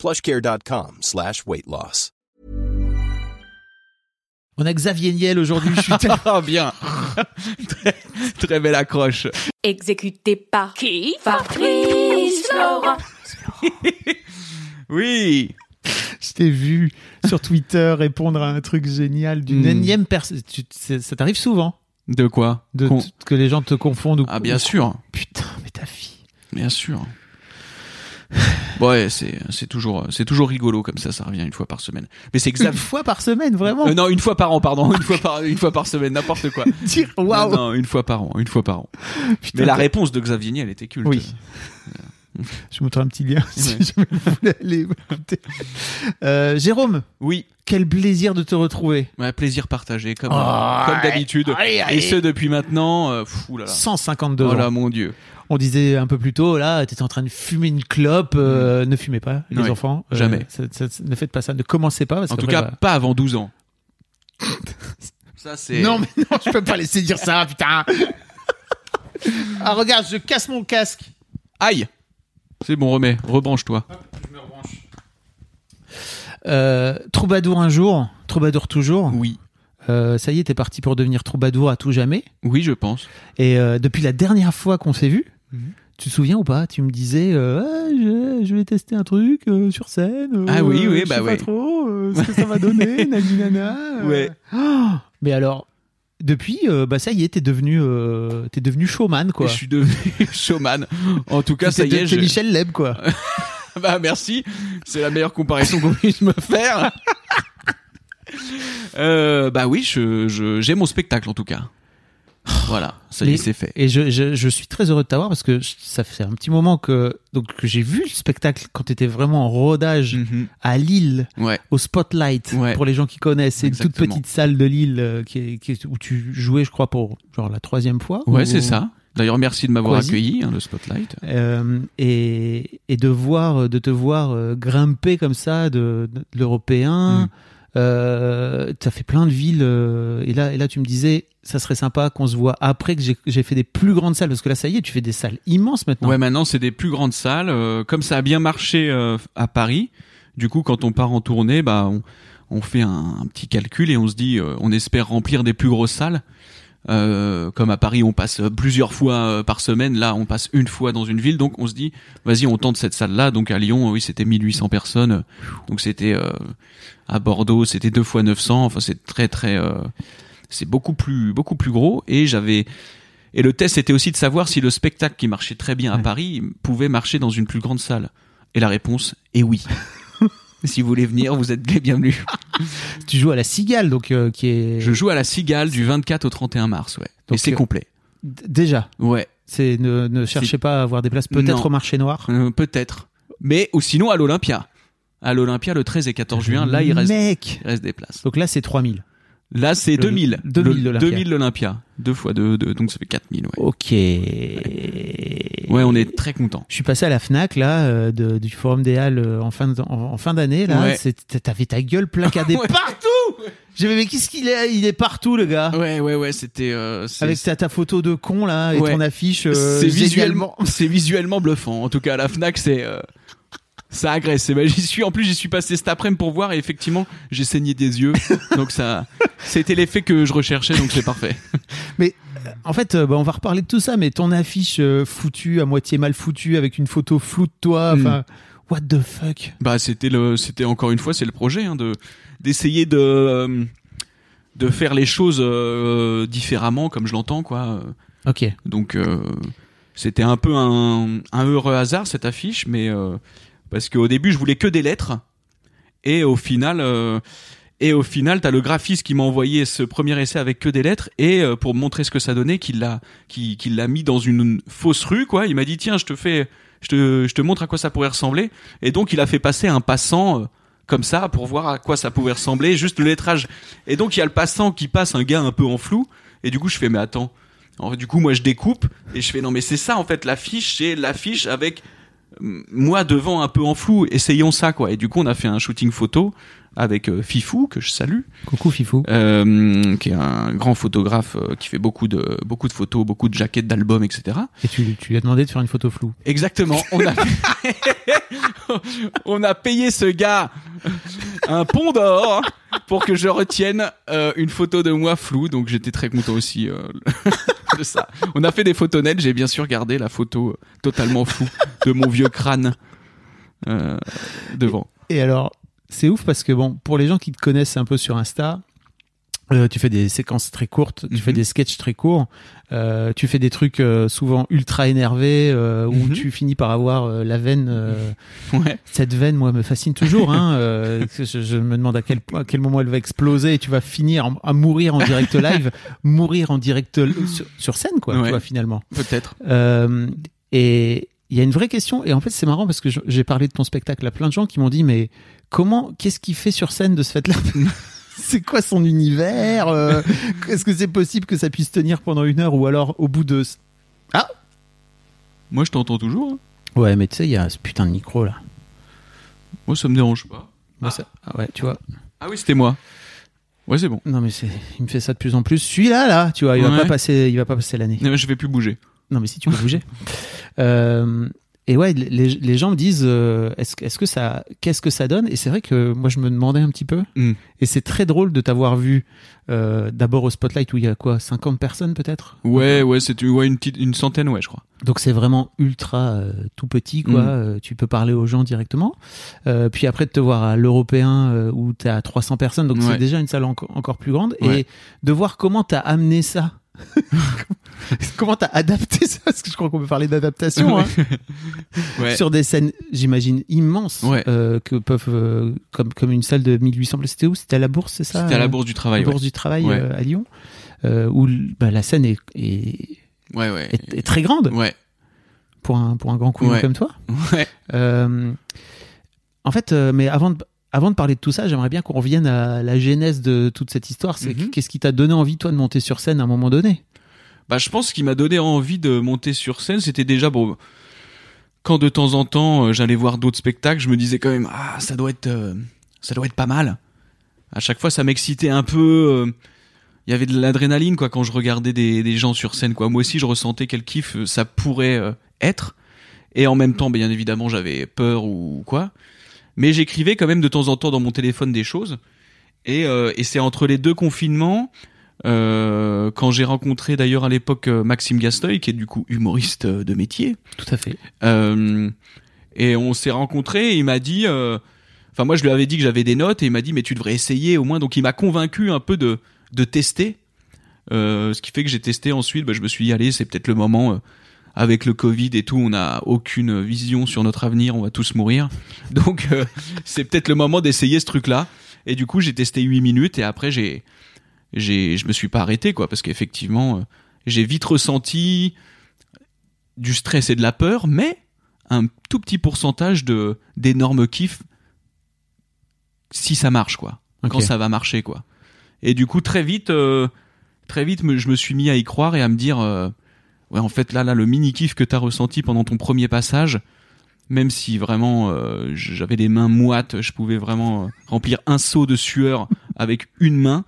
plushcare.com slash weight loss. On a Xavier Niel aujourd'hui. Je suis Ah bien très, très belle accroche. Exécuté par qui Fabrice Laurent. Oui Je t'ai vu sur Twitter répondre à un truc génial d'une Hmm. énième personne. Ça t'arrive souvent? De quoi? De, Con- que les gens te confondent ou Ah bien sûr, Putain, mais ta fille. bien sûr. Ouais, c'est c'est toujours c'est toujours rigolo comme ça, ça revient une fois par semaine. Mais c'est Une exact. fois par semaine, vraiment. Euh, non, une fois par an, pardon, une fois par une fois par semaine, n'importe quoi. Dire waouh. Non, non, une fois par an, une fois par an. Putain, Mais la réponse de Xavier Niel était culte. Oui. Je mettrai un petit lien si Ouais. jamais vous voulez aller écouter. Euh, Jérôme, Oui, quel plaisir de te retrouver. ouais, plaisir partagé comme Oh, comme d'habitude. Et ce depuis maintenant. Euh, pff, oulala. 152 Oh là, ans. mon dieu. On disait un peu plus tôt, là, t'étais en train de fumer une clope. euh, Ne fumez pas, les Ouais, enfants. Euh, jamais. ça- ça- ça- ne faites pas ça. Ne commencez pas. Parce En tout cas, bah- pas avant 12 ans. Ça c'est. Non, mais non, je peux pas laisser dire ça, putain. ah, regarde, je casse mon casque. Aïe. C'est bon, remets, rebranche-toi. Euh, troubadour un jour, troubadour toujours. Oui, Euh, ça y est, t'es parti pour devenir troubadour à tout jamais. oui, je pense. Et euh, depuis la dernière fois qu'on s'est vu, Mhm. tu te souviens ou pas? Tu me disais, euh, Ah, je, je vais tester un truc euh, sur scène. euh, Ah oui, oui, je bah sais ouais. pas trop euh, ce que ça va donner, nani nana. euh. Ouais. Oh mais alors, depuis, euh, bah ça y est, t'es devenu, euh, t'es devenu showman quoi. Je suis devenu showman. En tout cas, ça y est. je- Michel Leb quoi. Bah merci. C'est la meilleure comparaison qu'on puisse me faire. Euh, bah oui, je, je- j'ai mon spectacle en tout cas. Voilà, ça y est, c'est fait. Et je, je, je suis très heureux de t'avoir parce que ça fait un petit moment que donc que j'ai vu le spectacle quand tu étais vraiment en rodage Mhm. à Lille Ouais, au Spotlight Ouais. pour les gens qui connaissent. C'est une toute petite salle de Lille euh, qui est, qui est- où tu jouais, je crois, pour genre la troisième fois. ouais, ou- c'est ça. D'ailleurs, merci de m'avoir accueilli, hein, le Spotlight. Euh, et, et de voir, de te voir euh, grimper comme ça de, de l'européen. Mm. Euh, t'as fait plein de villes euh, et là et là tu me disais ça serait sympa qu'on se voit après que j'ai j'ai fait des plus grandes salles parce que là ça y est tu fais des salles immenses maintenant Ouais, maintenant c'est des plus grandes salles. euh, comme ça a bien marché euh, à Paris, du coup, quand on part en tournée, bah, on, on fait un, un petit calcul et on se dit, euh, on espère remplir des plus grosses salles. Euh, comme à Paris, on passe plusieurs fois euh, par semaine. Là, on passe une fois dans une ville, donc on se dit, vas-y, on tente cette salle-là. Donc à Lyon, oui, c'était 1800 personnes. Donc c'était euh, à Bordeaux, c'était deux fois 900. Enfin, c'est très très, euh, c'est beaucoup plus beaucoup plus gros. Et j'avais et le test était aussi de savoir si le spectacle qui marchait très bien à Ouais. Paris pouvait marcher dans une plus grande salle. Et la réponse est oui. si vous voulez venir, vous êtes les bienvenus. tu joues à la Cigale donc euh, qui est Je joue à la Cigale du 24 au 31 mars, ouais. Donc, et c'est euh, complet. Déjà? Ouais, c'est ne, ne cherchez pas à avoir des places peut-être au marché noir? Euh, peut-être. Mais ou sinon à l'Olympia. À l'Olympia le 13 et 14 juin, là il reste, mec il reste des places. donc là c'est 3000 Là c'est Le- 2000. 2000 Le- l'Olympia. 2000 l'Olympia. Deux fois deux, deux, donc ça fait 4000, ouais. ok Ouais, on est très content. Je suis passé à la Fnac là euh, de- du Forum des Halles euh, en fin de- en, en fin d'année là. Ouais. C'est- T'avais ta gueule placardée Ouais. partout. J'ai dit mais qu'est-ce qu'il est Il est partout le gars? Ouais, ouais, ouais, c'était. euh, Avec ta, ta photo de con là et ton affiche. euh, c'est visuellement, c'est visuellement bluffant. En tout cas, à la Fnac, c'est euh, ça agresse. Et ben, j'y suis. En plus, j'y suis passé cet après-midi pour voir et effectivement, j'ai saigné des yeux. donc ça, c'était l'effet que je recherchais. Donc c'est parfait. Mais euh, en fait, euh, bah, on va reparler de tout ça. Mais ton affiche euh, foutue, à moitié mal foutue, avec une photo floue de toi. Mm. Enfin, what the fuck? Bah, c'était le, c'était encore une fois, c'est le projet hein, de d'essayer de euh, de faire les choses euh, différemment, comme je l'entends, quoi. Ok. Donc c'était un peu un, un heureux hasard cette affiche, mais parce qu'au début je voulais que des lettres et au final euh, et au final t'as le graphiste qui m'a envoyé ce premier essai avec que des lettres et euh, pour montrer ce que ça donnait qu'il l'a qu'il qu'il l'a mis dans une fausse rue quoi. Il m'a dit tiens je te fais je te je te montre à quoi ça pourrait ressembler et donc il a fait passer un passant euh, comme ça pour voir à quoi ça pouvait ressembler, juste le lettrage. Et donc il y a le passant qui passe, un gars un peu en flou, et du coup je fais mais attends. Du coup moi je découpe et je fais non mais c'est ça en fait l'affiche, c'est l'affiche avec moi devant un peu en flou, essayons ça quoi. Et du coup on a fait un shooting photo avec euh, Fifou que je salue, Coucou Fifou. euh, qui est un grand photographe euh, qui fait beaucoup de beaucoup de photos, beaucoup de jaquettes d'albums, etc. Et tu, tu lui as demandé de faire une photo floue. Exactement. On a on a payé ce gars un pont d'or pour que je retienne euh, une photo de moi floue. Donc j'étais très content aussi euh, de ça. On a fait des photos nettes. J'ai bien sûr gardé la photo euh, totalement floue de mon vieux crâne euh, devant. Et alors, c'est ouf parce que bon, pour les gens qui te connaissent un peu sur Insta, euh, tu fais des séquences très courtes, tu Mhm. fais des sketchs très courts, euh, tu fais des trucs euh, souvent ultra énervés euh, où Mhm. tu finis par avoir euh, la veine. euh, Ouais. cette veine, moi, me fascine toujours. Hein, euh, je, je me demande à quel, à quel moment elle va exploser et tu vas finir en- à mourir en direct live, mourir en direct sur, sur scène, quoi, Ouais. tu vois, finalement. Peut-être. Euh, et il y a une vraie question, et en fait, c'est marrant parce que j'ai parlé de ton spectacle à plein de gens qui m'ont dit, mais comment, qu'est-ce qu'il fait sur scène de ce fait-là C'est quoi son univers Euh, Est-ce que c'est possible que ça puisse tenir pendant une heure ou alors au bout de. Moi je t'entends toujours. hein. Ouais, mais tu sais, il y a ce putain de micro là. Moi ça me dérange pas. Moi, ça- ah ouais, tu vois. Ah oui c'était moi. Ouais c'est bon. Non, mais c'est, il me fait ça de plus en plus. Celui-là, là, tu vois, il va Ouais. pas passer, il va pas passer l'année. Non, mais je vais plus bouger. Non, mais si tu peux bouger. Euh, et ouais, les, les gens me disent, euh, est-ce, que- est-ce que ça, qu'est-ce que ça donne? Et c'est vrai que moi, je me demandais un petit peu. Mm. Et c'est très drôle de t'avoir vu euh, d'abord au Spotlight où il y a quoi, 50 personnes peut-être? Ouais ouais c'est ouais, une petite une centaine ouais je crois. Donc c'est vraiment ultra euh, tout petit, quoi. Mm. Euh, tu peux parler aux gens directement. Euh, puis après de te voir à l'Européen euh, où t'es à 300 personnes, donc Ouais. c'est déjà une salle enco- encore plus grande. Ouais. Et de voir comment t'as amené ça. comment t'as adapté ça? Parce que je crois qu'on peut parler d'adaptation. hein. Ouais. Sur des scènes, j'imagine, immenses, Ouais. euh, que peuvent, euh, comme, comme une salle de 1800 places. C'était où? C'était à la Bourse, c'est ça? C'était à la bourse du travail. la Ouais Bourse du Travail euh, à Lyon, où bah, la scène est, est, ouais ouais. est- est très grande Ouais pour un, pour un grand Ouais. comme toi. ouais. En fait, mais avant de, avant de parler de tout ça, j'aimerais bien qu'on revienne à la genèse de toute cette histoire. C'est Mhm. qu'est-ce qui t'a donné envie, toi, de monter sur scène à un moment donné? Bah, je pense qu'il m'a donné envie de monter sur scène, c'était déjà bon. Quand de temps en temps euh, j'allais voir d'autres spectacles, je me disais quand même ah ça doit être euh, ça doit être pas mal. À chaque fois ça m'excitait un peu. euh, Il y avait de l'adrénaline quoi quand je regardais des, des gens sur scène quoi. Moi aussi je ressentais quel kiff ça pourrait euh, être. Et en même temps bien évidemment j'avais peur ou quoi. Mais j'écrivais quand même de temps en temps dans mon téléphone des choses. Et, euh, et c'est entre les deux confinements euh, quand j'ai rencontré d'ailleurs à l'époque euh, Maxime Gasteuil, qui est du coup humoriste de métier, Tout à fait. euh, et on s'est rencontrés. Et il m'a dit, enfin moi je lui avais dit que j'avais des notes et il m'a dit mais tu devrais essayer au moins. Donc il m'a convaincu un peu de de tester, ce qui fait que j'ai testé ensuite. Bah, je me suis dit allez c'est peut-être le moment. Avec le Covid et tout, on n'a aucune vision sur notre avenir, on va tous mourir. Donc euh, c'est peut-être le moment d'essayer ce truc-là. Et du coup, j'ai testé 8 minutes et après j'ai j'ai je me suis pas arrêté quoi parce qu'effectivement euh, j'ai vite ressenti du stress et de la peur mais un tout petit pourcentage de d'énormes kiff si ça marche quoi quand ça va marcher quoi et du coup très vite euh, très vite je me suis mis à y croire et à me dire euh, ouais en fait là là le mini kiff que t'as ressenti pendant ton premier passage même si vraiment euh, j'avais les mains moites je pouvais vraiment euh, remplir un seau de sueur avec une main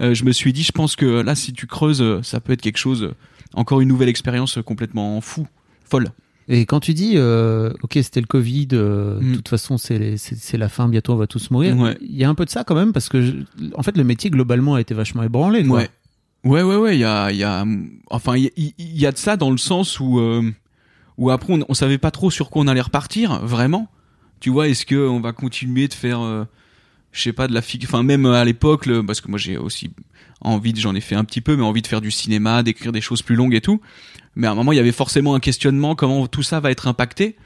euh, je me suis dit je pense que là si tu creuses euh, ça peut être quelque chose euh, encore une nouvelle expérience complètement fou folle Et quand tu dis, euh, ok, c'était le Covid, euh, de Mm. toute façon, c'est la fin, bientôt on va tous mourir. Ouais. Il y a un peu de ça quand même, parce que, je- en fait, le métier globalement a été vachement ébranlé. Quoi. Ouais. Ouais, ouais, ouais, il y a, y a, enfin, il y, a de ça dans le sens où, euh, où après, on, on savait pas trop sur quoi on allait repartir, vraiment. Tu vois, est-ce que on va continuer de faire, euh, je sais pas, de la figue, enfin, même à l'époque, parce que moi j'ai aussi envie, j'en ai fait un petit peu, mais envie de faire du cinéma, d'écrire des choses plus longues et tout. Mais à un moment, il y avait forcément un questionnement, comment tout ça va être impacté.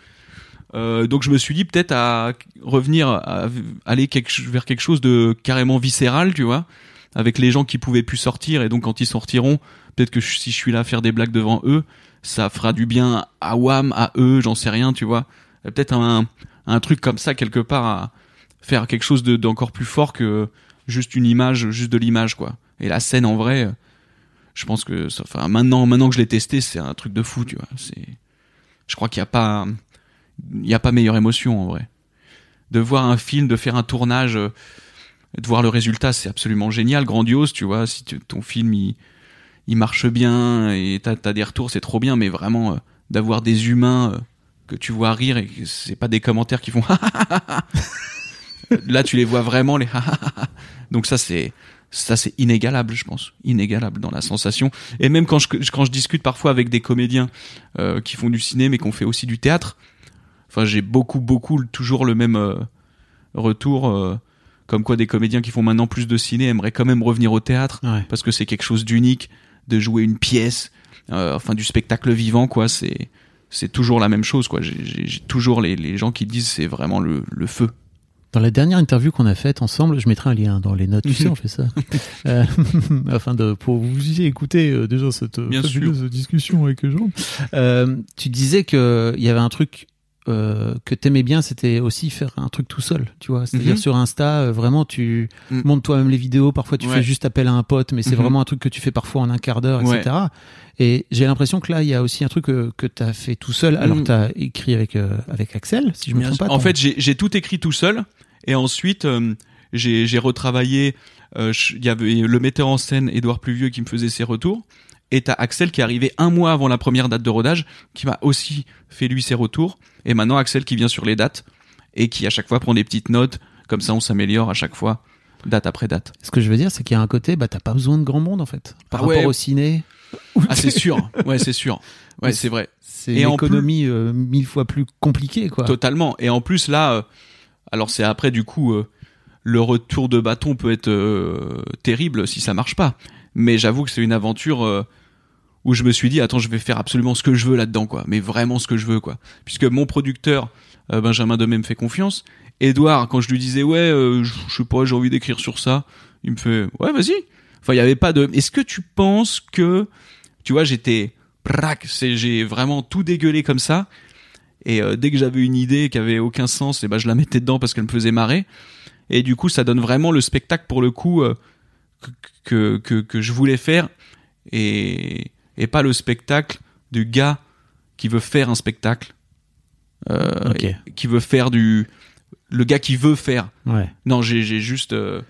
Euh, donc je me suis dit peut-être à revenir, à aller quelque, vers quelque chose de carrément viscéral, tu vois avec les gens qui pouvaient plus sortir et donc quand ils sortiront peut-être que si je suis là à faire des blagues devant eux ça fera du bien à Wam à eux j'en sais rien tu vois Euh, peut-être un un truc comme ça quelque part à faire quelque chose de- d'encore plus fort que juste une image, juste de l'image, quoi. Et la scène, en vrai, je pense que, ça- enfin, maintenant, maintenant que je l'ai testé, c'est un truc de fou, tu vois. C'est, je crois qu'il n'y a pas, il a pas meilleure émotion, en vrai. De voir un film, de faire un tournage, euh, de voir le résultat, c'est absolument génial, grandiose, tu vois. Si ton film, il, il marche bien et t'as as des retours, c'est trop bien, mais vraiment, euh, d'avoir des humains euh, que tu vois rire et c'est pas des commentaires qui font là tu les vois vraiment les donc ça c'est ça c'est inégalable je pense. Inégalable dans la sensation. Et même quand je quand je discute parfois avec des comédiens euh, qui font du ciné mais qui ont fait aussi du théâtre enfin j'ai beaucoup beaucoup toujours le même retour comme quoi des comédiens qui font maintenant plus de ciné aimeraient quand même revenir au théâtre Ouais. parce que c'est quelque chose d'unique de jouer une pièce euh, enfin du spectacle vivant quoi c'est c'est toujours la même chose quoi j'ai- toujours les, les gens qui disent c'est vraiment le, le feu Dans la dernière interview qu'on a faite ensemble, je mettrai un lien dans les notes, tu sais, on fait ça. Euh, afin de, pour vous y écouter euh, déjà cette Bien fabuleuse discussion avec Jean. Euh, tu disais que il y avait un truc euh, que t'aimais bien, c'était aussi faire un truc tout seul, tu vois. C'est-à-dire Mhm. sur Insta, euh, vraiment, tu Mm. montes toi-même les vidéos. Parfois, tu Ouais. fais juste appel à un pote, mais c'est Mhm. vraiment un truc que tu fais parfois en un quart d'heure, etc. Et j'ai l'impression que là, il y a aussi un truc que, que t'as fait tout seul. Alors, Mm. t'as écrit avec euh, avec Axel, si je me trompe pas. En fait, j'ai tout écrit tout seul et ensuite euh, j'ai retravaillé. euh, Il y avait le metteur en scène Édouard Pluvieux qui me faisait ses retours. Et t'as Axel qui est arrivé un mois avant la première date de rodage, qui m'a aussi fait lui ses retours. Et maintenant Axel qui vient sur les dates et qui à chaque fois prend des petites notes. Comme ça, on s'améliore à chaque fois, date après date. Ce que je veux dire, c'est qu'il y a un côté, bah, t'as pas besoin de grand monde, en fait. Par Ah ouais. rapport au ciné, Ah, c'est sûr. Ouais, c'est sûr. Ouais, c'est vrai. c'est une en économie euh, mille fois plus compliquée, quoi. Totalement. Et en plus là, euh, alors c'est après du coup euh, le retour de bâton peut être euh, terrible si ça marche pas. Mais j'avoue que c'est une aventure euh, où je me suis dit attends je vais faire absolument ce que je veux là-dedans quoi. Mais vraiment ce que je veux quoi. Puisque mon producteur euh, Benjamin Demey me fait confiance. Edouard quand je lui disais ouais euh, je sais pas j'ai envie d'écrire sur ça, il me fait ouais vas-y. Enfin il y avait pas de. Est-ce que tu penses que tu vois j'étais c'est j'ai vraiment tout dégueulé comme ça et dès que j'avais une idée qui avait aucun sens, et ben je la mettais dedans parce qu'elle me faisait marrer. Et du coup, ça donne vraiment le spectacle pour le coup que, que que je voulais faire et et pas le spectacle du gars qui veut faire un spectacle, euh, qui veut faire du le gars qui veut faire. Ouais. Non, j'ai juste euh,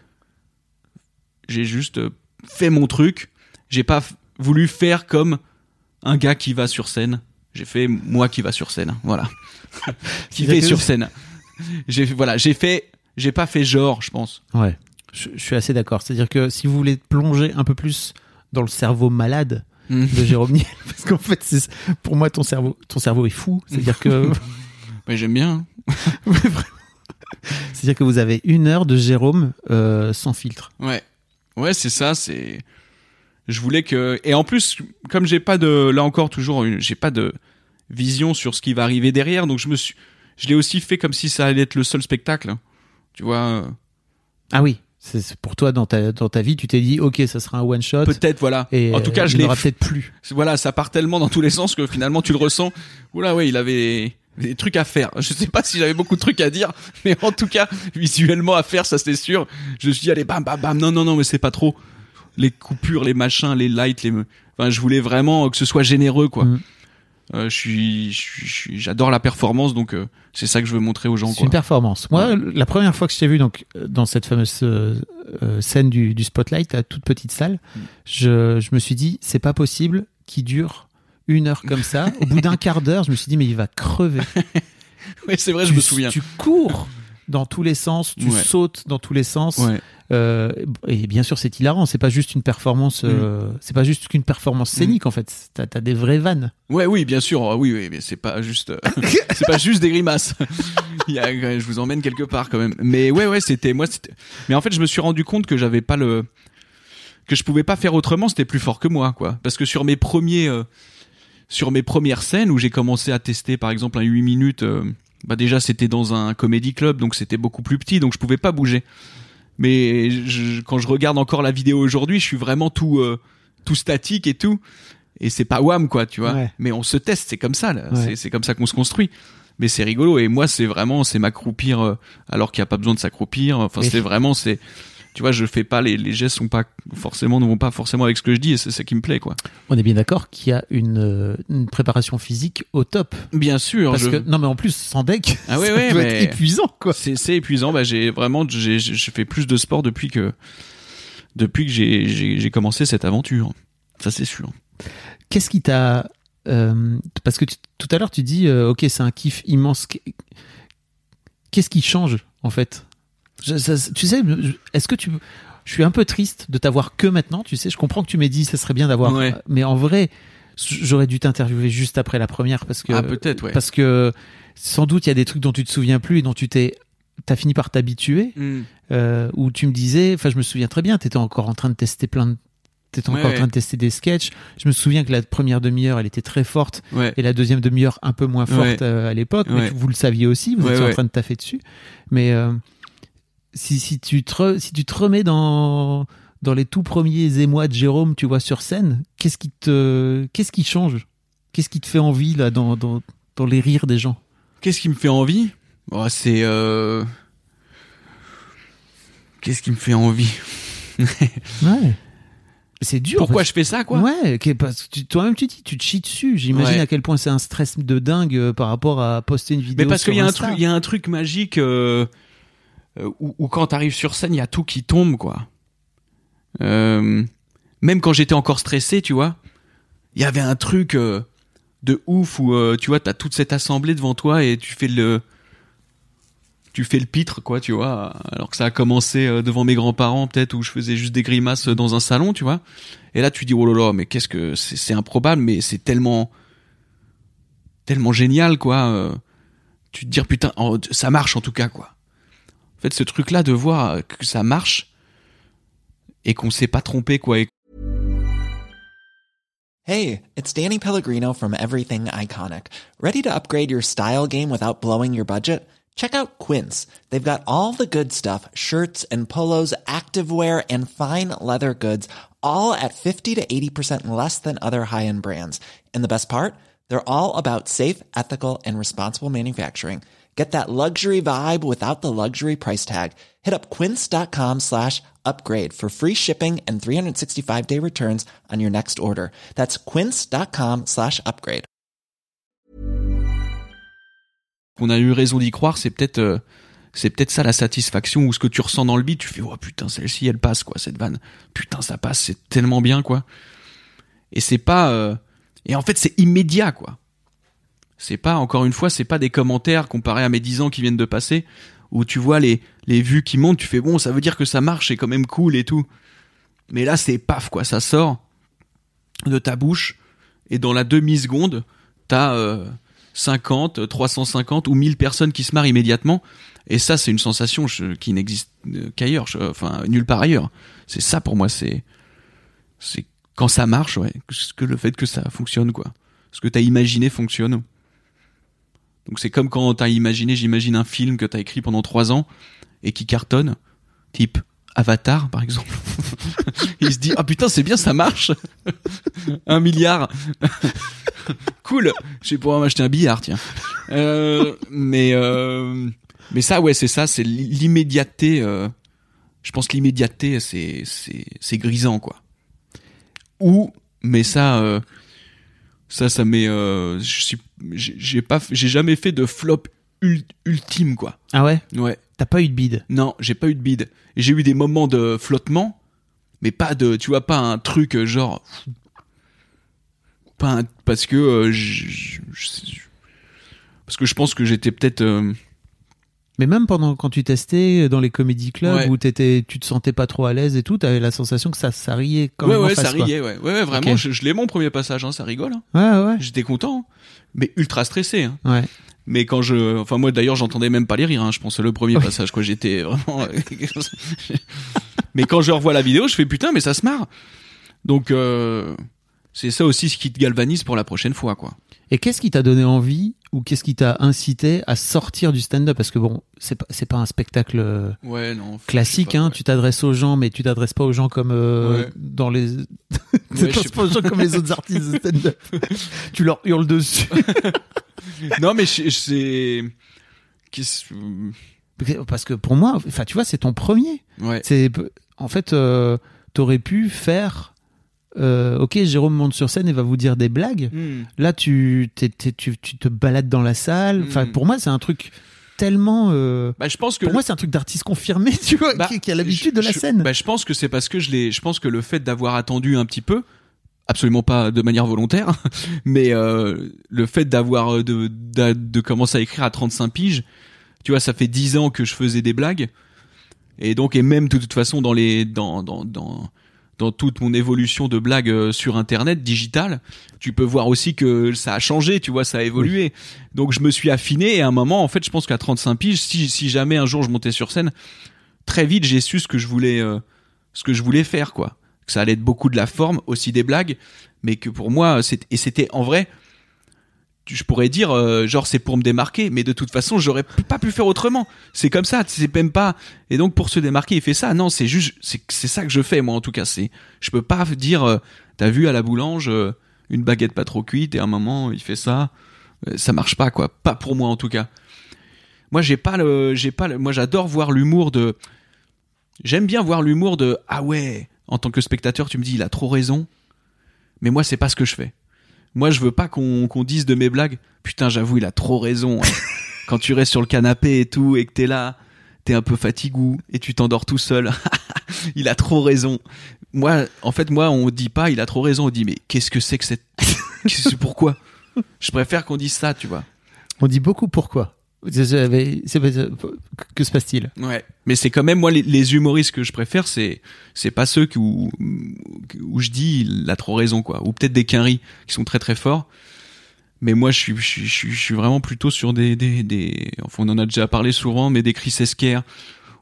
j'ai juste euh, fait mon truc. J'ai pas voulu faire comme un gars qui va sur scène. J'ai fait moi qui va sur scène. Voilà. qui fait sur scène. J'ai voilà, j'ai fait j'ai pas fait genre, je pense. Ouais. Je, je suis assez d'accord. C'est-à-dire que si vous voulez plonger un peu plus dans le cerveau malade Mm. de Jérôme Niel, parce qu'en fait, c'est, pour moi, ton cerveau, ton cerveau est fou. C'est-à-dire que, Mais j'aime bien. Vraiment. c'est-à-dire que vous avez une heure de Jérôme euh, sans filtre. Ouais. Ouais, c'est ça, c'est je voulais que et en plus comme j'ai pas de là encore toujours une- j'ai pas de vision sur ce qui va arriver derrière donc je me suis je l'ai aussi fait comme si ça allait être le seul spectacle. Tu vois, euh, Ah oui. C'est, pour toi, dans ta, dans ta vie, tu t'es dit, OK, ça sera un one shot. peut-être voilà. Et en tout cas, je l'ai peut-être plus. voilà, ça part tellement dans tous les sens que finalement tu le ressens. Oula, ouais, il avait des trucs à faire. Je sais pas si j'avais beaucoup de trucs à dire, mais en tout cas, visuellement à faire, ça c'est sûr. Je me suis dit, allez, bam, bam, bam, non, non, non, mais c'est pas trop. Les coupures, les machins, les lights, les, enfin, je voulais vraiment que ce soit généreux, quoi. Mm. Euh, j'adore la performance, donc euh, c'est ça que je veux montrer aux gens, C'est une performance. Moi, la première fois que je t'ai vu donc euh, dans cette fameuse euh, scène du, du spotlight, à toute petite salle, Mm. je, je me suis dit, c'est pas possible qu'il dure une heure comme ça. Au bout d'un quart d'heure, je me suis dit, mais il va crever. Ouais, c'est vrai, je me souviens. Tu cours dans tous les sens, tu Ouais. sautes dans tous les sens. Ouais. Euh, et bien sûr, c'est hilarant. C'est pas juste une performance. euh, Mm. C'est pas juste qu'une performance scénique en fait. T'as as des vraies vannes. Ouais, oui, bien sûr. Ah Oui, oui, mais c'est pas juste, euh, c'est pas juste des grimaces. Il y a, je vous emmène quelque part quand même. Mais ouais, ouais, c'était moi. Mais en fait, je me suis rendu compte que j'avais pas le, que je pouvais pas faire autrement. C'était plus fort que moi, quoi. Parce que sur mes premiers, euh, sur mes premières scènes où j'ai commencé à tester, par exemple, un 8 minutes, euh, bah déjà c'était dans un comédie club, donc c'était beaucoup plus petit, donc je pouvais pas bouger. Mais je- quand je regarde encore la vidéo aujourd'hui, je suis vraiment tout, euh, tout statique et tout. Et c'est pas wham quoi, tu vois. Ouais. Mais on se teste, c'est comme ça, là. Ouais. C'est- c'est comme ça qu'on se construit. mais c'est rigolo. Et moi, c'est vraiment, c'est m'accroupir euh, alors qu'il n'y a pas besoin de s'accroupir. Enfin, c'est vraiment, c'est, tu vois, je fais pas les, les gestes sont pas forcément ne vont pas forcément avec ce que je dis et c'est ça qui me plaît, quoi. On est bien d'accord qu'il y a une, euh, une préparation physique au top. Bien sûr. Parce je- que, non, mais en plus, sans deck, Ah ouais, ça ouais, doit mais- être épuisant, quoi. C'est, c'est épuisant. Bah, j'ai vraiment, j'ai, j'ai fait plus de sport depuis que, depuis que j'ai, commencé cette aventure. Ça, c'est sûr. Qu'est-ce qui t'a. euh, parce que tu- tout à l'heure, tu dis, euh, ok, c'est un kiff immense. Qu- Qu'est-ce qui change, en fait? Je- ça- Tu sais, est-ce que tu. Je suis un peu triste de t'avoir que maintenant, tu sais. Je comprends que tu m'aies dit, ça serait bien d'avoir. Ouais. Mais en vrai, j'aurais dû t'interviewer juste après la première parce que. ah, peut-être, ouais. Parce que sans doute, il y a des trucs dont tu te souviens plus et dont tu t'es. T'as fini par t'habituer. Euh, où tu me disais, enfin je me souviens très bien, tu étais encore en train de tester plein de... T'étais encore en train de tester des sketchs. Je me souviens que la première demi-heure, elle était très forte Ouais. et la deuxième demi-heure un peu moins forte euh, à l'époque. Mais vous le saviez aussi, vous étiez en train de taffer dessus. Mais euh, si, si, tu te re- si tu te remets dans, dans les tout premiers émois de Jérôme, tu vois, sur scène, qu'est-ce qui te, qu'est-ce qui change? Qu'est-ce qui te fait envie là dans, dans, dans les rires des gens? Qu'est-ce qui me fait envie? Oh, C'est euh... qu'est-ce qui me fait envie? Ouais. C'est dur. Pourquoi je fais ça, quoi? Ouais, parce que toi-même tu dis, tu te chies dessus. J'imagine Ouais. à quel point c'est un stress de dingue euh, par rapport à poster une vidéo. Mais parce qu'il y a un truc, il y a un truc magique euh, où, où quand t'arrives sur scène, il y a tout qui tombe, quoi. Euh, même quand j'étais encore stressé, tu vois, il y avait un truc euh, de ouf où euh, tu vois, t'as toute cette assemblée devant toi et tu fais le tu fais le pitre, quoi, tu vois, alors que ça a commencé euh, devant mes grands-parents, peut-être, où je faisais juste des grimaces dans un salon, tu vois. Et là, tu dis, oh là là, mais qu'est-ce que c'est, improbable, mais c'est tellement, tellement génial, quoi. euh, tu te dire, putain, ça marche en tout cas, quoi. En fait, ce truc-là de voir que ça marche et qu'on s'est pas trompé, quoi. Hey, it's Danny Pellegrino from Everything Iconic. Ready to upgrade your style game without blowing your budget? Check out Quince. They've got all the good stuff shirts and polos, activewear, and fine leather goods, all at 50 to 80% less than other high end brands. And the best part? They're all about safe, ethical, and responsible manufacturing. Get that luxury vibe without the luxury price tag. Hit up quince.com slash upgrade for free shipping and 365 day returns on your next order. That's quince.com slash upgrade. qu'on a eu raison d'y croire, c'est peut-être, euh, c'est peut-être ça la satisfaction ou ce que tu ressens dans le beat. Tu fais, oh putain, celle-ci, elle passe, quoi, cette vanne. Putain, ça passe, c'est tellement bien, quoi. Et c'est pas, euh, et en fait, c'est immédiat, quoi. C'est pas, encore une fois, c'est pas des commentaires comparés à mes 10 ans qui viennent de passer, où tu vois les, les vues qui montent, tu fais, bon, ça veut dire que ça marche, c'est quand même cool et tout. Mais là, c'est paf, quoi, ça sort de ta bouche, et dans la demi-seconde, t'as, euh, 50, 350 ou 1000 personnes qui se marrent immédiatement. Et ça, c'est une sensation qui n'existe euh, qu'ailleurs, enfin, nulle part ailleurs. C'est ça pour moi, c'est, c'est quand ça marche, ouais, que le fait que ça fonctionne, quoi. Ce que t'as imaginé fonctionne. Donc c'est comme quand t'as imaginé, j'imagine un film que t'as écrit pendant trois ans et qui cartonne, type Avatar, par exemple. Il se dit, ah putain, c'est bien, ça marche. un milliard. cool. Je vais pouvoir m'acheter un billard, tiens. Euh, mais euh, mais ça, ouais, c'est ça, c'est l'immédiateté. euh, je pense que l'immédiateté, c'est c'est grisant, quoi. Ou, mais ça, ça, ça m'est, euh, j'ai pas, jamais fait de flop ul- ultime, quoi. Ah ouais? Ouais. T'as pas eu de bide? Non, j'ai pas eu de bide. J'ai eu des moments de flottement, mais pas de, tu vois, pas un truc euh, genre, pas un- parce que euh, parce que je pense que j'étais peut-être, euh, Mais même pendant quand tu testais dans les comédie clubs Ouais. où t'étais, tu te sentais pas trop à l'aise et tout, t'avais la sensation que ça, ça riait quand ouais, même ouais, face, ça riait, ouais, ouais, ouais, vraiment, je, je l'ai mon premier passage, hein, ça rigole, hein. Ouais, ouais. j'étais content, hein. mais ultra stressé, hein. Ouais. Mais quand je, enfin moi d'ailleurs j'entendais même pas les rires, hein, je pense le premier passage quoi, j'étais vraiment. mais quand je revois la vidéo, je fais putain mais ça se marre. Donc euh, c'est ça aussi ce qui te galvanise pour la prochaine fois quoi. Et qu'est-ce qui t'a donné envie ou qu'est-ce qui t'a incité à sortir du stand-up? Parce que bon, c'est pas, c'est pas un spectacle euh, Ouais non. classique, pas, hein. ouais. Tu t'adresses aux gens, mais tu t'adresses pas aux gens comme euh, Ouais. dans les. tu t'adresses pas aux gens comme les autres artistes de stand-up. tu leur hurles dessus. non, mais c'est. qu'est-ce- Parce que pour moi, enfin, tu vois, c'est ton premier. Ouais. C'est en fait, euh, t'aurais pu faire. Euh, ok, Jérôme monte sur scène et va vous dire des blagues. Hmm. Là, tu, t'es- tu, tu te balades dans la salle. Enfin, Mm. pour moi, c'est un truc tellement. euh, Bah, je pense que. pour moi, c'est un truc d'artiste confirmé, tu vois, Bah, qui, qui a l'habitude de la je- scène. bah, je pense que c'est parce que je l'ai. Je pense que le fait d'avoir attendu un petit peu, absolument pas de manière volontaire, mais euh, le fait d'avoir de, de commencer à écrire à 35 piges, tu vois, ça fait 10 ans que je faisais des blagues, et donc et même de toute façon dans les dans dans dans dans toute mon évolution de blagues euh, sur internet digital, tu peux voir aussi que ça a changé, tu vois, ça a évolué. Donc je me suis affiné et à un moment en fait, je pense qu'à 35 piges, si si jamais un jour je montais sur scène, très vite j'ai su ce que je voulais euh, ce que je voulais faire quoi que ça allait être beaucoup de la forme aussi des blagues mais que pour moi c'est et c'était en vrai je pourrais dire euh, genre c'est pour me démarquer mais de toute façon j'aurais pas pu faire autrement. C'est comme ça c'est même pas et donc pour se démarquer il fait ça. Non c'est juste c'est c'est ça que je fais moi en tout cas. C'est je peux pas dire euh, t'as vu à la boulange euh, une baguette pas trop cuite et à un moment il fait ça. Euh, ça marche pas quoi. Pas pour moi en tout cas. Moi j'ai pas le j'ai pas le, moi j'adore voir l'humour de j'aime bien voir l'humour de ah ouais en tant que spectateur tu me dis il a trop raison. Mais moi c'est pas ce que je fais moi je veux pas qu'on dise de mes blagues. Putain j'avoue il a trop raison hein. quand tu restes sur le canapé et tout et que t'es là t'es un peu fatigou et tu t'endors tout seul. Il a trop raison. Moi en fait moi on dit pas il a trop raison. On dit mais qu'est-ce que c'est que cette pourquoi? Je préfère qu'on dise ça tu vois. On dit beaucoup pourquoi. Que se passe-t-il? Ouais. Mais c'est quand même moi les, les humoristes que je préfère, c'est c'est pas ceux qui, où où je dis il a trop raison quoi, ou peut-être des quinries qui sont très très forts. Mais moi je suis je suis je suis, je suis vraiment plutôt sur des des des enfin on en a déjà parlé souvent, mais des Chris Esquire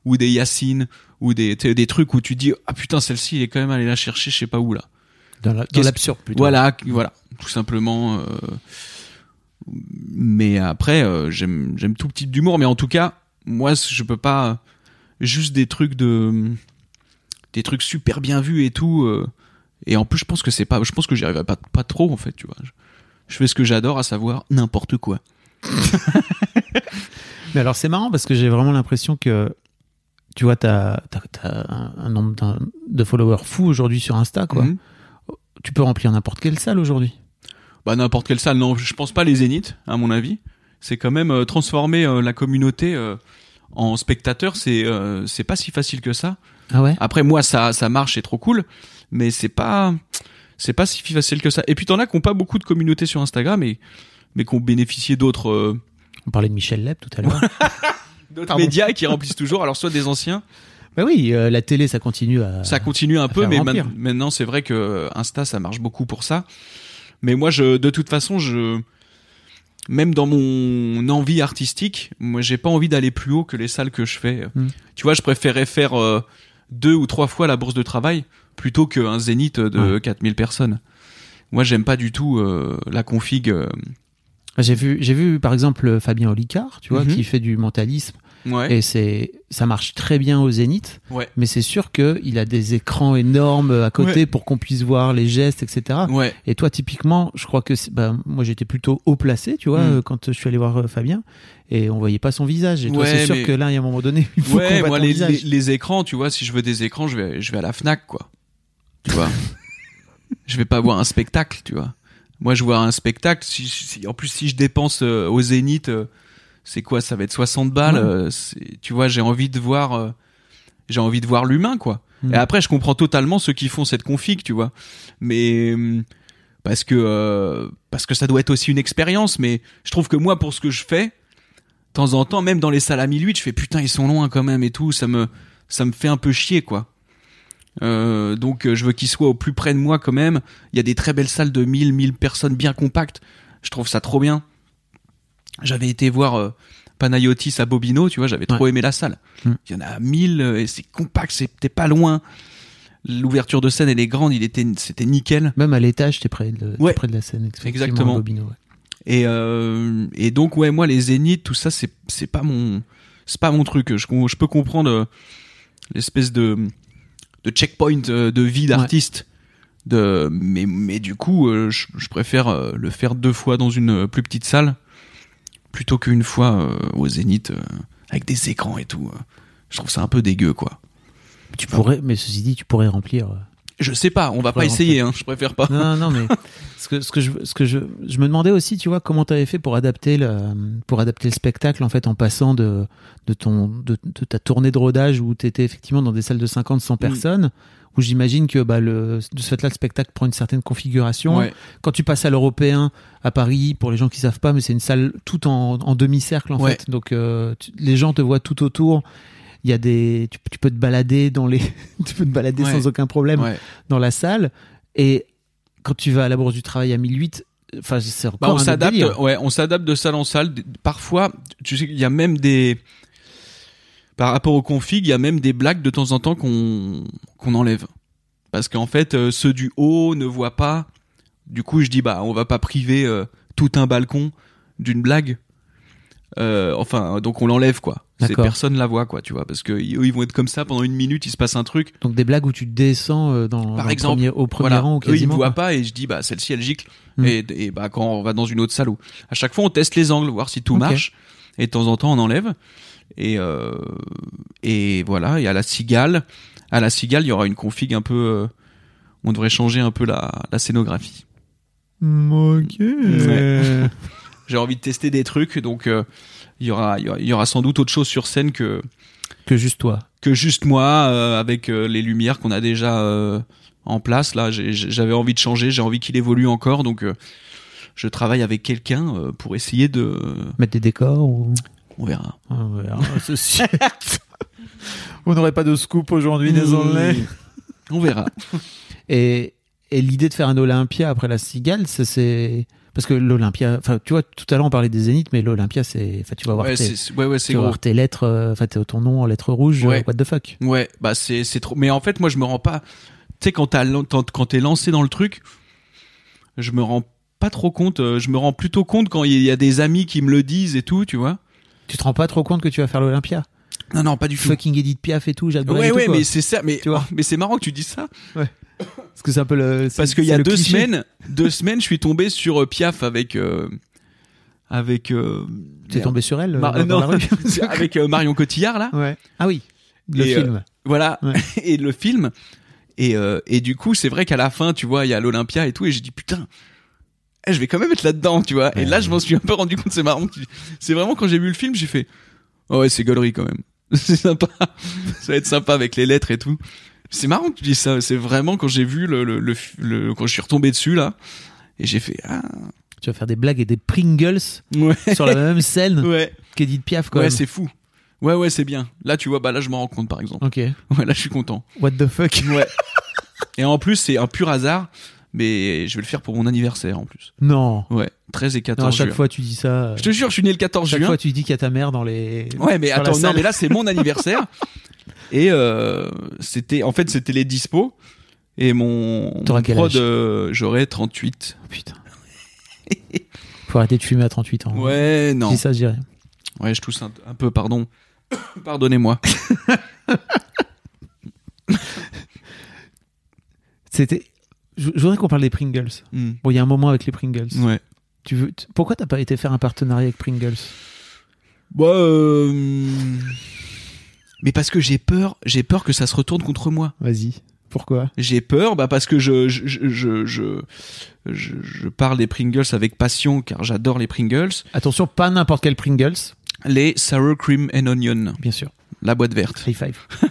ou des Yacine ou des des trucs où tu dis ah putain celle-ci il est quand même allé la chercher je sais pas où là. Dans la- l'absurde plutôt. Voilà, voilà, tout simplement. euh, Mais après, euh, j'aime j'aime tout type d'humour, mais en tout cas, moi, je peux pas juste des trucs de des trucs super bien vus et tout. euh, Et en plus, je pense que c'est pas, je pense que j'y arriverai pas pas trop en fait, tu vois. Je, je fais ce que j'adore, à savoir n'importe quoi. Mais alors c'est marrant parce que j'ai vraiment l'impression que tu vois, t'as as, un, un nombre de followers fou aujourd'hui sur Insta, quoi. Mhm. Tu peux remplir n'importe quelle salle aujourd'hui. Bah n'importe quelle salle, non, je pense pas les zéniths, à mon avis. C'est quand même euh, transformer euh, la communauté euh, en spectateur, c'est euh, c'est pas si facile que ça. Ah ouais? Après moi ça ça marche, c'est trop cool, mais c'est pas c'est pas si facile que ça. Et puis t'en as qui ont pas beaucoup de communautés sur Instagram et mais qui ont bénéficié d'autres euh, On parlait de Michel Leb tout à l'heure. d'autres médias qui remplissent toujours. Alors soit des anciens, bah oui, euh, la télé, ça continue à. ça continue un peu, mais man- maintenant c'est vrai que Insta ça marche beaucoup pour ça. Mais moi je de toute façon je même dans mon envie artistique, moi j'ai pas envie d'aller plus haut que les salles que je fais. Mm. Tu vois, je préférais faire euh, deux ou trois fois la bourse de travail plutôt qu'un zénith de Ouais. 4000 personnes. Moi j'aime pas du tout euh, la config. euh, J'ai vu, j'ai vu par exemple Fabien Olicard, tu vois, Mhm. qui fait du mentalisme Ouais. et c'est, ça marche très bien au Zénith. Ouais. Mais c'est sûr que il a des écrans énormes à côté Ouais. pour qu'on puisse voir les gestes, etc. Et toi, typiquement, je crois que bah, moi j'étais plutôt haut placé, tu vois, Mm. euh, quand je suis allé voir euh, Fabien, et on voyait pas son visage. Et toi, c'est sûr mais- que là, il y a un moment donné, il faut qu'on voit les, les, les écrans, tu vois, si je veux des écrans, je vais je vais à la Fnac quoi. Tu vois. je vais pas voir un spectacle, tu vois. Moi je vois un spectacle si, si- en plus si je dépense euh, au Zénith euh, c'est quoi ça va être 60 balles Ouais. euh, tu vois, j'ai envie de voir euh, j'ai envie de voir l'humain quoi. Mm. Et après je comprends totalement ceux qui font cette config, tu vois. Mais hum, parce que euh, parce que ça doit être aussi une expérience mais je trouve que moi pour ce que je fais de temps en temps, même dans les salles à 1008, je fais putain, ils sont loin quand même et tout, ça me, ça me fait un peu chier, quoi. Euh, donc, euh, je veux qu'ils soient au plus près de moi quand même. Il y a des très belles salles de 1000, 1000 personnes bien compactes. Je trouve ça trop bien. J'avais été voir euh, Panayotis à Bobino, tu vois, j'avais trop aimé la salle. Mm. Il y en a 1000 euh, et c'est compact, c'était pas loin. L'ouverture de scène, elle est grande, il était, c'était nickel. Même à l'étage, t'es près de, Ouais. près de la scène. Exactement. Bobino, ouais. Et, euh, et donc ouais moi les zéniths tout ça c'est c'est pas mon c'est pas mon truc je, je peux comprendre l'espèce de de checkpoint de vie d'artiste de mais mais du coup je, je préfère le faire deux fois dans une plus petite salle plutôt qu'une fois euh, au Zénith euh, avec des écrans et tout. euh. je trouve ça un peu dégueu, quoi. Tu pourrais, mais ceci dit, tu pourrais remplir. Je sais pas, on va pas essayer, hein, je préfère pas. Non, non, mais ce que, ce que je, ce que je, je me demandais aussi, tu vois, comment t'avais fait pour adapter le, pour adapter le spectacle, en fait, en passant de, de ton, de, de ta tournée de rodage où t'étais effectivement dans des salles de 50, 100 personnes, où j'imagine que, bah, le, de ce fait-là, le spectacle prend une certaine configuration. Ouais. Quand tu passes à l'européen, à Paris, pour les gens qui savent pas, mais c'est une salle tout en, en demi-cercle, en Ouais. fait. Donc, euh, tu- les gens te voient tout autour. Il y a des, tu, tu peux te balader dans les, tu peux te balader Ouais. sans aucun problème Ouais. dans la salle et quand tu vas à la bourse du travail à 1008 enfin c'est encore Bah, on s'adapte, ouais, on s'adapte de salle en salle. Parfois, tu sais qu'il y a même des, par rapport aux configs, il y a même des blagues de temps en temps qu'on qu'on enlève, parce qu'en fait, euh, ceux du haut ne voient pas. Du coup, je dis bah, on va pas priver euh, tout un balcon d'une blague. Euh, enfin, donc on l'enlève quoi. Cette D'accord. personne la voit quoi, tu vois, parce que eux, ils vont être comme ça pendant une minute, il se passe un truc. donc des blagues où tu descends euh, dans, Par dans le exemple, premier- au premier Voilà. rang ou Eux, ils me voient pas et je dis bah celle-ci elle gicle. Hmm. Et, et bah quand on va dans une autre salle où à chaque fois on teste les angles, voir si tout Ok. marche. Et de temps en temps on enlève. Et euh, et voilà. Et à la cigale, à la cigale il y aura une config un peu. euh, on devrait changer un peu la, la scénographie. ok Ouais. J'ai envie de tester des trucs, donc euh, il y aura il y aura- y aura sans doute autre chose sur scène que que juste toi. que juste moi euh, avec euh, les lumières qu'on a déjà euh, en place. Là j'avais envie de changer j'ai envie qu'il évolue encore donc euh, je travaille avec quelqu'un euh, pour essayer de mettre des décors ou? On verra. On verra. Ceci- vous n'aurez pas de scoop aujourd'hui désolé. On verra. Et, et l'idée de faire un Olympia après la cigale ça, c'est parce que l'Olympia enfin tu vois tout à l'heure on parlait des zéniths mais l'Olympia c'est enfin tu vas voir ouais tes, ouais ouais tu vas voir tes lettres euh, enfin ton nom en lettres rouges Ouais. what the fuck. Ouais bah c'est c'est trop mais en fait moi je me rends pas tu sais quand t'as t'es lancé dans le truc je me rends pas trop compte euh, je me rends plutôt compte quand il y a des amis qui me le disent et tout tu vois. Tu te rends pas trop compte que tu vas faire l'Olympia? Non non pas du tout. Fucking Edith Piaf et tout, Brel ouais et ouais mais c'est ça mais Tu vois. mais c'est marrant que tu dis ça Parce que c'est un peu le. Parce qu'il y a deux cliché. semaines, deux semaines, je suis tombé sur euh, Piaf avec euh, avec euh, T'es tombé sur elle euh, Mar- dans, dans non, la rue avec Marion Cotillard là. Ouais. Ah oui, le Et, film. Voilà Ouais. et le film et et du coup c'est vrai qu'à la fin tu vois il y a l'Olympia et tout et j'ai dit putain eh, je vais quand même être là-dedans tu vois et là je m'en suis un peu rendu compte c'est marrant c'est vraiment quand j'ai vu le film j'ai fait oh ouais c'est gaulerie quand même c'est sympa ça va être sympa avec les lettres et tout c'est marrant que tu dis ça c'est vraiment quand j'ai vu le, le, le, le- quand je suis retombé dessus là et j'ai fait ah Tu vas faire des blagues et des Pringles ouais sur la même scène ouais qu'Edith Piaf, quoi. ouais c'est fou ouais ouais c'est bien là tu vois bah là je m'en rends compte par exemple Ok. ouais là je suis content What the fuck? Ouais. Et en plus, c'est un pur hasard, mais je vais le faire pour mon anniversaire en plus. Non. Ouais, 13 et 14 Non, à chaque juin. fois, tu dis ça. Je te jure, je suis né le 14 chaque juin. fois, tu dis qu'il y a ta mère dans les. Ouais, mais attends, non, mais là, c'est mon anniversaire. Et euh, c'était, en fait, c'était les dispos. Et mon, mon prod, euh, j'aurais 38. Oh, putain. Faut arrêter de fumer à 38 ans. Ouais, non. dis ça, je rien. Ouais, je tousse un, un peu, pardon. Pardonnez-moi. C'était. Je, je voudrais qu'on parle des Pringles. Hmm. Bon, il y a un moment avec les Pringles. Ouais. Tu veux... tu- Pourquoi t'as pas été faire un partenariat avec Pringles? Bah, euh... Mais parce que j'ai peur, j'ai peur que ça se retourne contre moi. Vas-y. Pourquoi? J'ai peur, bah parce que je je, je, je, parle des Pringles avec passion car j'adore les Pringles. Attention, pas n'importe quel Pringles, Les Sour Cream and Onion, bien sûr. la boîte verte. High five.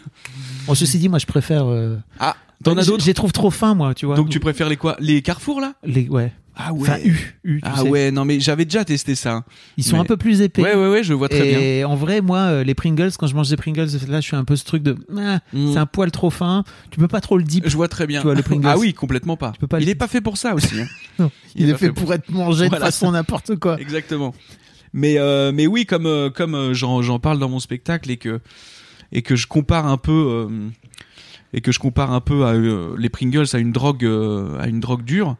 bon, ceci dit, moi, je préfère. euh, Ah, t'en as d'autres Je les trouve trop fins, moi, tu vois. Donc tu préfères les quoi? Les Carrefour là? Les, ouais. Ah ouais. Enfin, U. U tu ah sais. ouais, non mais j'avais déjà testé ça. Ils sont mais- un peu plus épais. Ouais ouais ouais, je vois très bien. et en vrai, moi, euh, les Pringles, quand je mange des Pringles, là, je suis un peu ce truc de. ah, Mm. C'est un poil trop fin. Tu peux pas trop le dip. Je vois très bien. Tu vois, le Pringles. Ah oui, complètement pas. peux pas Il le- est pas fait pour ça aussi. hein. Non, Il, est fait pour être mangé Voilà. de façon n'importe quoi. Exactement. Mais euh, mais oui, comme euh, comme j'en parle dans mon spectacle et que et que je compare un peu euh, et que je compare un peu à euh, les Pringles à une drogue à une drogue dure,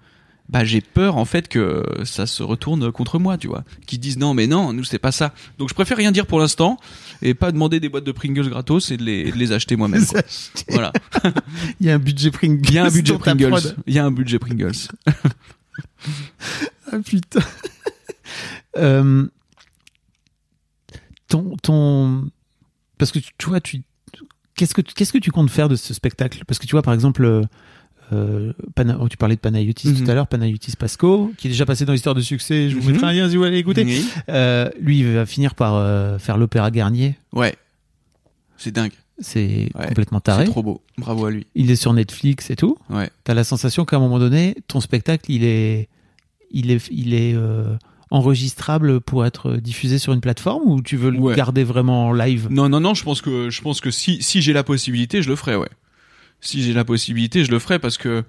bah j'ai peur en fait que ça se retourne contre moi, tu vois. Qui disent non mais non, nous c'est pas ça. Donc je préfère rien dire pour l'instant et pas demander des boîtes de Pringles gratos et de les, de les acheter moi-même. Voilà. Il y a un budget Pringles. Il y a un budget Pringles. Il y a un budget Pringles. Ah putain. Euh, ton, ton, parce que tu, vois, tu, qu'est-ce que, tu- qu'est-ce que tu comptes faire de ce spectacle? Parce que tu vois, par exemple, euh, Pana- oh, tu parlais de Panayotis Mhm. tout à l'heure, Panayotis Pasco, qui est déjà passé dans l'histoire de succès. Je vous Mhm. mettrai un lien si vous voulez écouter. Oui. Euh, lui, il va finir par euh, faire l'opéra Garnier. Ouais. C'est dingue. C'est Ouais. complètement C'est taré. trop beau. Bravo à lui. Il est sur Netflix et tout. Ouais. T'as la sensation qu'à un moment donné, ton spectacle, il est, il est, il est enregistrable pour être diffusé sur une plateforme ou tu veux le Ouais. garder vraiment en live? Non, non, non, je pense que, je pense que si, si j'ai la possibilité, je le ferai, ouais. Si j'ai la possibilité, je le ferai parce que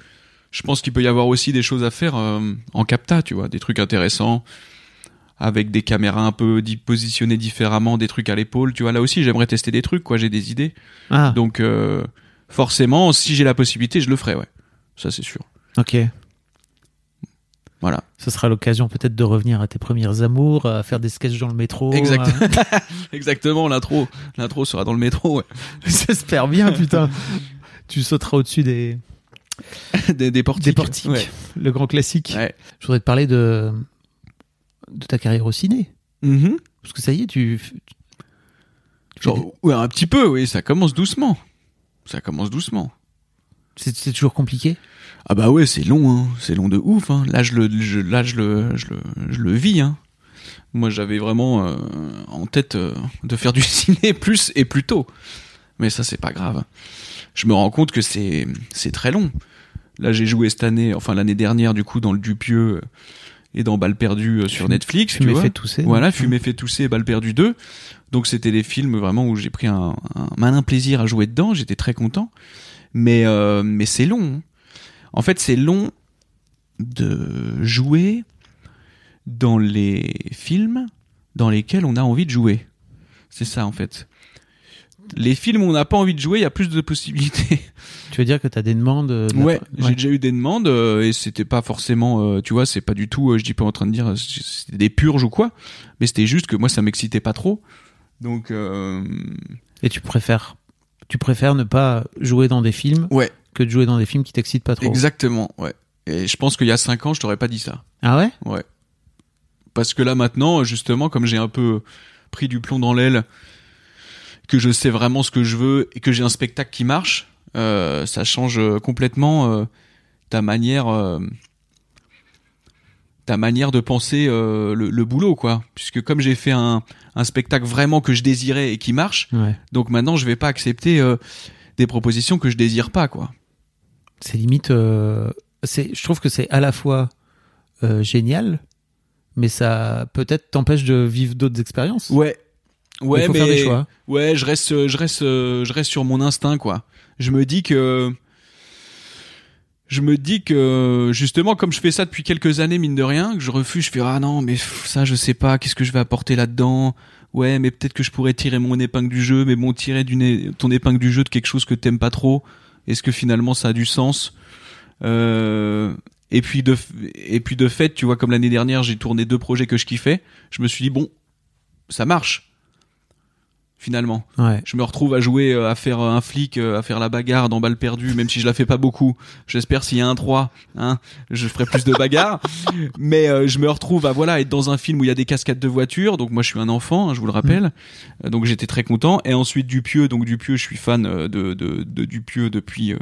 je pense qu'il peut y avoir aussi des choses à faire euh, en capta, tu vois, des trucs intéressants avec des caméras un peu positionnées différemment, des trucs à l'épaule, tu vois. Là aussi, j'aimerais tester des trucs, quoi. J'ai des idées. Ah, Donc, euh, forcément, si j'ai la possibilité, je le ferai, ouais. Ça, c'est sûr. ok. Voilà. Ce sera l'occasion peut-être de revenir à tes premières amours, à faire des sketchs dans le métro. Exact. à- Exactement, l'intro. L'intro sera dans le métro, ouais. J'espère bien, putain. tu sauteras au-dessus des, des, des portiques. des portiques. Ouais. Le grand classique. Ouais. Je voudrais te parler de, de ta carrière au ciné. Mhm. Parce que ça y est, tu. Genre, ouais, un petit peu, oui, ça commence doucement. Ça commence doucement. c'est toujours compliqué? Ah bah ouais, c'est long, hein. c'est long de ouf. Hein. Là, je le, je, là, je le, je le, je le vis. Hein. Moi, j'avais vraiment euh, en tête euh, de faire du ciné plus et plus tôt. Mais ça, c'est pas grave. Je me rends compte que c'est, c'est très long. Là, j'ai joué cette année, enfin l'année dernière, du coup, dans le Dupieux et dans Balle perdue euh, sur Netflix. Tu tu vois. fait tousser. Voilà, Fumer fait tousser, Balle perdue 2. Donc c'était des films vraiment où j'ai pris un, un malin plaisir à jouer dedans, j'étais très content. Mais, euh, mais c'est long. hein. En fait, c'est long de jouer dans les films dans lesquels on a envie de jouer. C'est ça en fait. Les films où on n'a pas envie de jouer, il y a plus de possibilités. Tu veux dire que tu as des demandes euh, Ouais, j'ai déjà eu des demandes euh, et c'était pas forcément, euh, tu vois, c'est pas du tout, je dis pas en train de dire c'était des purges ou quoi, mais c'était juste que moi ça m'excitait pas trop. Donc Et tu préfères, tu préfères ne pas jouer dans des films ouais, que de jouer dans des films qui t'excitent pas trop. exactement, ouais. Et je pense qu'il y a cinq ans, je t'aurais pas dit ça. Ah ouais? Ouais. Parce que là maintenant, justement, comme j'ai un peu pris du plomb dans l'aile, que je sais vraiment ce que je veux et que j'ai un spectacle qui marche, euh, ça change euh, complètement euh, ta manière, euh, ta manière de penser le, le boulot, quoi. Puisque comme j'ai fait un, un spectacle vraiment que je désirais et qui marche, Ouais. donc maintenant je vais pas accepter des propositions que je désire pas, quoi. C'est limite. c'est, je trouve que c'est à la fois génial, mais ça peut-être t'empêche de vivre d'autres expériences. Ouais. Ouais, Il faut mais faire des choix. Ouais, je reste, je reste, je reste sur mon instinct, quoi. Je me dis que, je me dis que, justement, comme je fais ça depuis quelques années, mine de rien, que je refuse, je fais, ah non, mais ça, je sais pas, qu'est-ce que je vais apporter là-dedans? Ouais, mais peut-être que je pourrais tirer mon épingle du jeu, mais bon, tirer d'une, ton épingle du jeu de quelque chose que t'aimes pas trop, est-ce que finalement ça a du sens? Euh, et puis de, et puis de fait, tu vois, comme l'année dernière, j'ai tourné deux projets que je kiffais, je me suis dit, bon, ça marche. Finalement. Ouais. Je me retrouve à jouer, euh, à faire un flic, euh, à faire la bagarre dans balle perdue, même si je la fais pas beaucoup. J'espère s'il y a un 3, hein, je ferai plus de bagarres. Mais euh, je me retrouve à voilà être dans un film où il y a des cascades de voitures. Donc moi je suis un enfant, hein, je vous le rappelle. Euh, donc j'étais très content. Et ensuite Dupieux, donc Dupieux, je suis fan euh, de, de, de Dupieux depuis euh,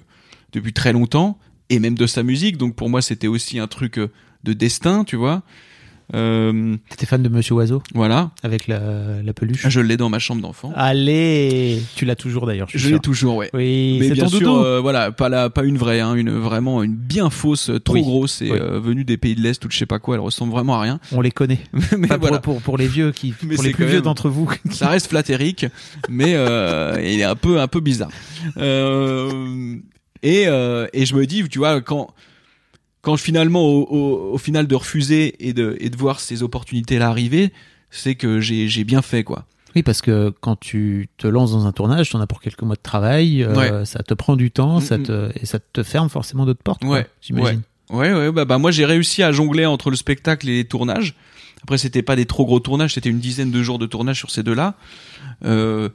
depuis très longtemps et même de sa musique. Donc pour moi c'était aussi un truc euh, de destin, tu vois. Euh, T'étais fan de Monsieur Oiseau voilà, avec la, la peluche. je l'ai dans ma chambre d'enfant. Allez, tu l'as toujours d'ailleurs. Je, Je l'ai toujours, ouais. Oui, mais bien ton sûr, euh, voilà, pas la, pas une vraie, hein, une vraiment une bien fausse, euh, trop Oui. grosse et Oui. euh, venue des pays de l'est ou de je sais pas quoi. Elle ressemble vraiment à rien. On les connaît. mais Pas pour, voilà, pour, pour les vieux qui, Mais pour les plus vieux d'entre vous. ça reste flatérique, mais euh, il est un peu un peu bizarre. Euh, et euh, et je me dis, tu vois, quand quand finalement au, au, au final de refuser et de et de voir ces opportunités là arriver, c'est que j'ai j'ai bien fait quoi. Oui, parce que quand tu te lances dans un tournage, t'en as pour quelques mois de travail, euh, Ouais. ça te prend du temps, ça Mm, te, et ça te ferme forcément d'autres portes. Ouais, J'imagine. Ouais, ouais, bah, bah moi j'ai réussi à jongler entre le spectacle et les tournages. Après c'était pas des trop gros tournages, c'était une dizaine de jours de tournage sur ces deux-là. Euh,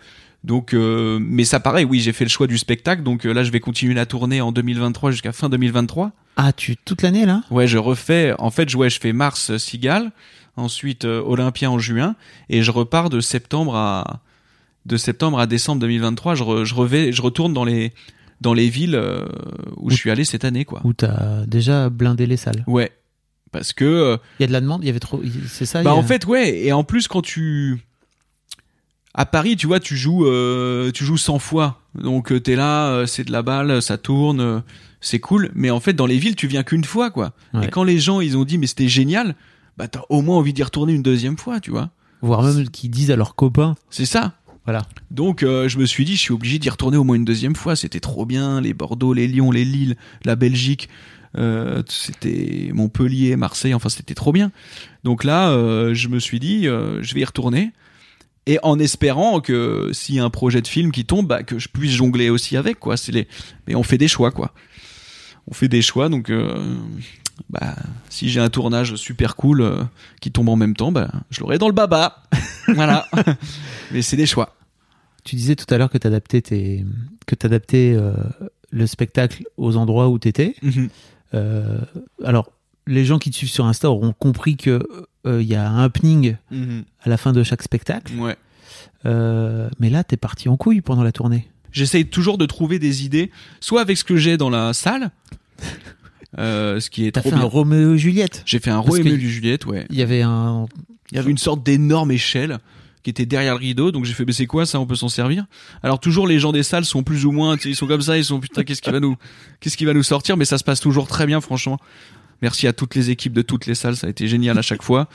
donc, euh, mais ça pareil, oui, j'ai fait le choix du spectacle, donc euh, là je vais continuer la tournée en 2023 jusqu'à fin 2023. Ah, tu toute l'année là? Ouais, je refais, en fait, je- ouais, je fais Mars euh, Cigale. ensuite euh, Olympia en juin, et je repars de septembre à de septembre à décembre 2023. Je, re- je, revais, je retourne dans les dans les villes euh, où je suis allé cette année, quoi. Où t'as déjà blindé les salles. Ouais, parce que euh, Il y a de la demande, il y avait trop. C'est ça. bah a- en fait ouais, et en plus quand tu à Paris, tu vois, tu joues euh, tu joues 100 fois, donc euh, t'es là, euh, c'est de la balle, ça tourne, euh, c'est cool, mais en fait dans les villes tu viens qu'une fois, quoi. Ouais. Et quand les gens ils ont dit mais c'était génial, bah t'as au moins envie d'y retourner une deuxième fois, tu vois. voire même qui disent à leurs copains. C'est ça. Voilà. Donc euh, je me suis dit, je suis obligé d'y retourner au moins une deuxième fois. C'était trop bien, les Bordeaux, les Lyon, les Lille, la Belgique, euh, c'était Montpellier, Marseille. Enfin, c'était trop bien. Donc là, euh, je me suis dit, je vais y retourner. Et en espérant que s'il y a un projet de film qui tombe, bah, que je puisse jongler aussi avec, quoi. C'est les, mais on fait des choix, quoi. On fait des choix, donc, euh, bah, si j'ai un tournage super cool euh, qui tombe en même temps, bah, je l'aurai dans le baba. voilà. mais c'est des choix. Tu disais tout à l'heure que t'adaptais tes que t'adaptais euh, le spectacle aux endroits où t'étais. Mhm. Euh, alors, les gens qui te suivent sur Insta auront compris que euh, il y a un happening à la fin de chaque spectacle. Ouais. Euh, mais là, t'es parti en couille pendant la tournée. J'essaye toujours de trouver des idées, soit avec ce que j'ai dans la salle, euh, ce qui est T'as fait bien. un Roméo et Juliette. J'ai fait un Parce Roméo et Juliette, ouais. Il y avait un. Il y avait une sorte d'énorme échelle qui était derrière le rideau, donc j'ai fait, mais c'est quoi ça, on peut s'en servir? Alors toujours les gens des salles sont plus ou moins, ils sont comme ça, ils sont putain, qu'est-ce qui va nous, qu'est-ce qui va nous sortir? Mais ça se passe toujours très bien, franchement. Merci à toutes les équipes de toutes les salles, ça a été génial à chaque fois.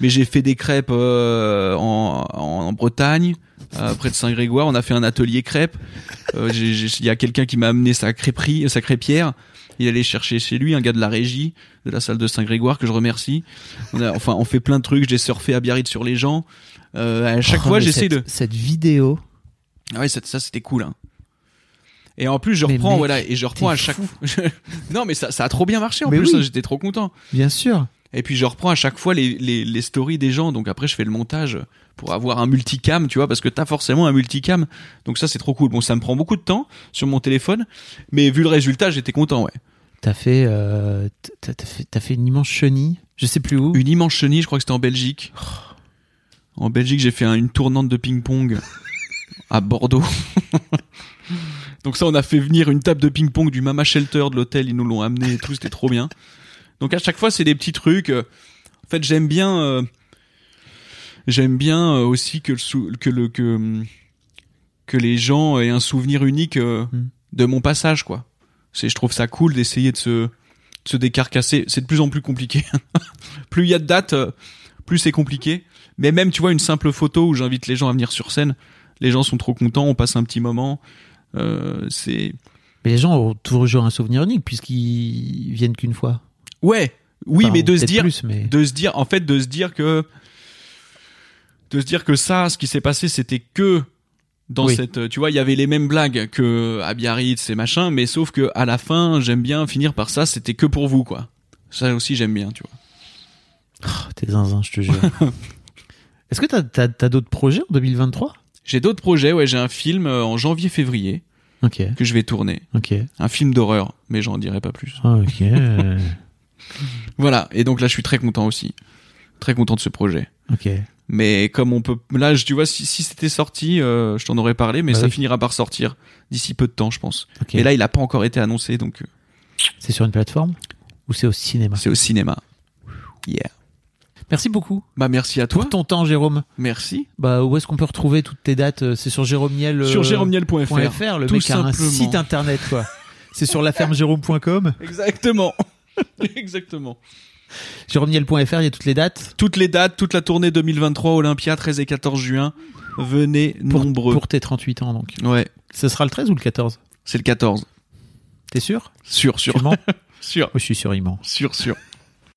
Mais j'ai fait des crêpes euh, en, en Bretagne, euh, près de Saint-Grégoire. On a fait un atelier crêpes. Euh, Il y a quelqu'un qui m'a amené sa crêperie, sa crêpière. Il allait chercher chez lui un gars de la régie de la salle de Saint-Grégoire que je remercie. On a, enfin, on fait plein de trucs. J'ai surfé à Biarritz sur les gens. Euh, à chaque Oh, fois, j'essaie de. Cette vidéo. Ah ouais, ça, ça, c'était cool. Hein. Et en plus, je Mais reprends, mec, voilà, et je reprends à chaque. fou. non, mais ça, ça a trop bien marché. En Mais plus, oui. j'étais trop content. Bien sûr. Et puis je reprends à chaque fois les, les, les stories des gens. Donc après, je fais le montage pour avoir un multicam, tu vois, parce que t'as forcément un multicam. Donc ça, c'est trop cool. Bon, ça me prend beaucoup de temps sur mon téléphone, mais vu le résultat, j'étais content, ouais. T'as fait, euh, t'as t'as fait, t'as fait une immense chenille. Je sais plus où. Une immense chenille, je crois que c'était en Belgique. En Belgique, j'ai fait un- une tournante de ping-pong à Bordeaux. Donc ça, on a fait venir une table de ping-pong du Mama Shelter de l'hôtel, ils nous l'ont amené et tout, c'était trop bien. Donc à chaque fois, c'est des petits trucs. euh, En fait, j'aime bien, euh, j'aime bien euh, aussi que le que le que hum, que les gens aient un souvenir unique euh, Mm. de mon passage, quoi. C'est, je trouve ça cool d'essayer de se de se décarcasser. C'est de plus en plus compliqué. plus il y a de dates, plus c'est compliqué. Mais même, tu vois, une simple photo où j'invite les gens à venir sur scène, les gens sont trop contents, on passe un petit moment. Euh, c'est Mais les gens ont toujours un souvenir unique puisqu'ils viennent qu'une fois. Ouais, oui, Enfin, mais de se dire, plus, mais de se dire, en fait, de se dire que, de se dire que ça, ce qui s'est passé, c'était que dans Oui. cette, tu vois, il y avait les mêmes blagues que à Biarritz et machin, mais sauf que à la fin, j'aime bien finir par ça, c'était que pour vous, quoi. Ça aussi, j'aime bien, tu vois. Oh, t'es zinzin, je te jure. Est-ce que t'as t'as, t'as d'autres projets en 2023 J'ai d'autres projets, ouais, j'ai un film euh, en janvier-février que je vais tourner. Un film d'horreur, mais j'en dirai pas plus. Ok. Voilà, et donc là, je suis très content aussi. Très content de ce projet. ok. Mais comme on peut... Là, je- tu vois, si, si c'était sorti, euh, je t'en aurais parlé, mais Bah ça oui. finira par sortir d'ici peu de temps, je pense. ok. Et là, il a pas encore été annoncé, donc euh, c'est sur une plateforme ou c'est au cinéma? c'est au cinéma. Yeah. Merci beaucoup Bah, merci à toi. pour ton temps, Jérôme. Merci. Bah, où est-ce qu'on peut retrouver toutes tes dates? Euh, C'est sur Jérôme Niel. Sur jérômeniel.fr. .fr, le tout mec a un site internet quoi. C'est sur lafermejérôme.com. Exactement. Exactement. Jérômeniel.fr, il y a toutes les dates. Toutes les dates, toute la tournée 2023 Olympia, 13 et 14 juin. Venez Pour, nombreux. pour tes 38 ans donc. Ouais, Ce sera le 13 ou le 14 c'est le 14. T'es sûr? Sûr, Tu sûr. Oh, Je suis sûr, il ment. sûr, sûr.